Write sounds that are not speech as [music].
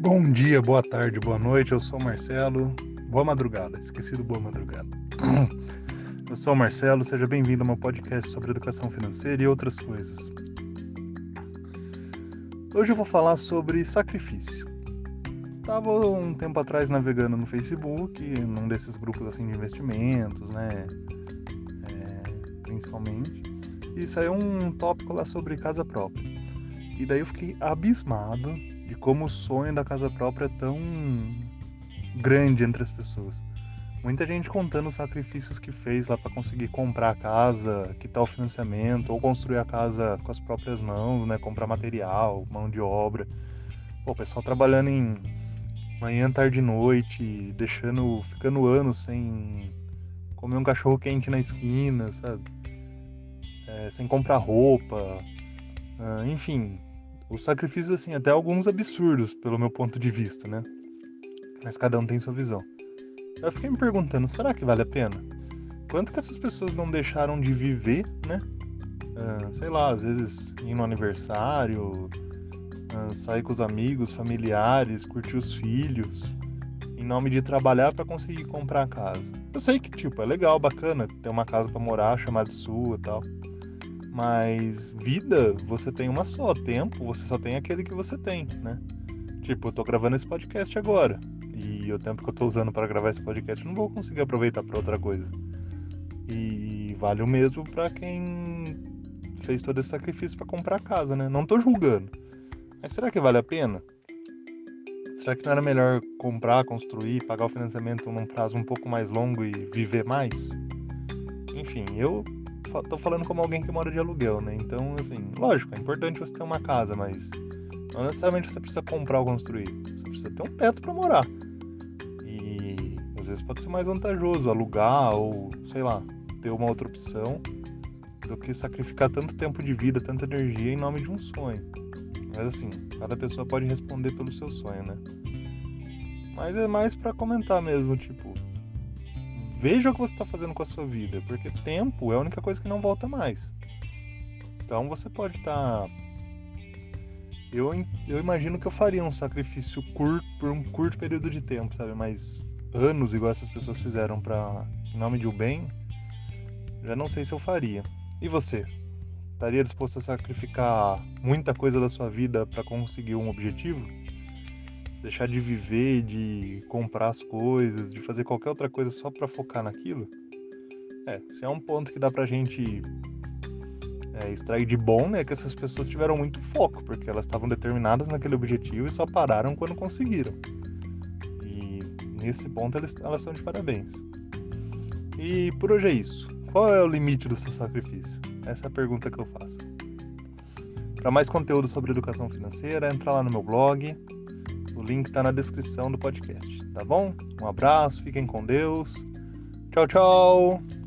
Bom dia, boa tarde, boa noite. Eu sou o Marcelo. Boa madrugada. Esqueci do boa madrugada. [clears throat] Eu sou o Marcelo. Seja bem-vindo ao meu podcast sobre educação financeira e outras coisas. Hoje eu vou falar sobre sacrifício. Tava um tempo atrás navegando no Facebook, num desses grupos assim de investimentos, né? É, principalmente. E saiu um tópico lá sobre casa própria. E daí eu fiquei abismado de como o sonho da casa própria é tão grande entre as pessoas. Muita gente contando os sacrifícios que fez lá para conseguir comprar a casa, quitar o financiamento, ou construir a casa com as próprias mãos, né? Comprar material, mão de obra. Pô, o pessoal trabalhando em manhã, tarde e noite, deixando, ficando anos sem comer um cachorro quente na esquina, sabe? É, sem comprar roupa, uh, enfim, os sacrifícios, assim, até alguns absurdos, pelo meu ponto de vista, né? Mas cada um tem sua visão. Eu fiquei me perguntando, será que vale a pena? Quanto que essas pessoas não deixaram de viver, né? Uh, sei lá, às vezes ir no aniversário, uh, sair com os amigos, familiares, curtir os filhos, em nome de trabalhar para conseguir comprar a casa. Eu sei que, tipo, é legal, bacana ter uma casa para morar, chamar de sua e tal. Mas vida, você tem uma só. Tempo, você só tem aquele que você tem, né? Tipo, eu tô gravando esse podcast agora. E o tempo que eu tô usando para gravar esse podcast, eu não vou conseguir aproveitar para outra coisa. E vale o mesmo para quem fez todo esse sacrifício para comprar casa, né? Não tô julgando. Mas será que vale a pena? Será que não era melhor comprar, construir, pagar o financiamento num prazo um pouco mais longo e viver mais? Enfim, eu tô falando como alguém que mora de aluguel, né? Então, assim, lógico, é importante você ter uma casa, mas não necessariamente você precisa comprar ou construir. Você precisa ter um teto para morar. E às vezes pode ser mais vantajoso alugar ou, sei lá, ter uma outra opção do que sacrificar tanto tempo de vida, tanta energia em nome de um sonho. Mas assim, cada pessoa pode responder pelo seu sonho, né? Mas é mais para comentar mesmo, tipo, veja o que você está fazendo com a sua vida, porque tempo é a única coisa que não volta mais. Então você pode estar. Tá... Eu, eu imagino que eu faria um sacrifício curto por um curto período de tempo, sabe? Mas anos, igual essas pessoas fizeram para em nome de um bem, já não sei se eu faria. E você? Estaria disposto a sacrificar muita coisa da sua vida para conseguir um objetivo? Deixar de viver, de comprar as coisas, de fazer qualquer outra coisa só para focar naquilo? É, se é um ponto que dá pra gente é, extrair de bom, né, que essas pessoas tiveram muito foco, porque elas estavam determinadas naquele objetivo e só pararam quando conseguiram. E nesse ponto elas, elas são de parabéns. E por hoje é isso. Qual é o limite do seu sacrifício? Essa é a pergunta que eu faço. Para mais conteúdo sobre educação financeira, entra lá no meu blog, o link está na descrição do podcast, tá bom? Um abraço, fiquem com Deus. Tchau, tchau!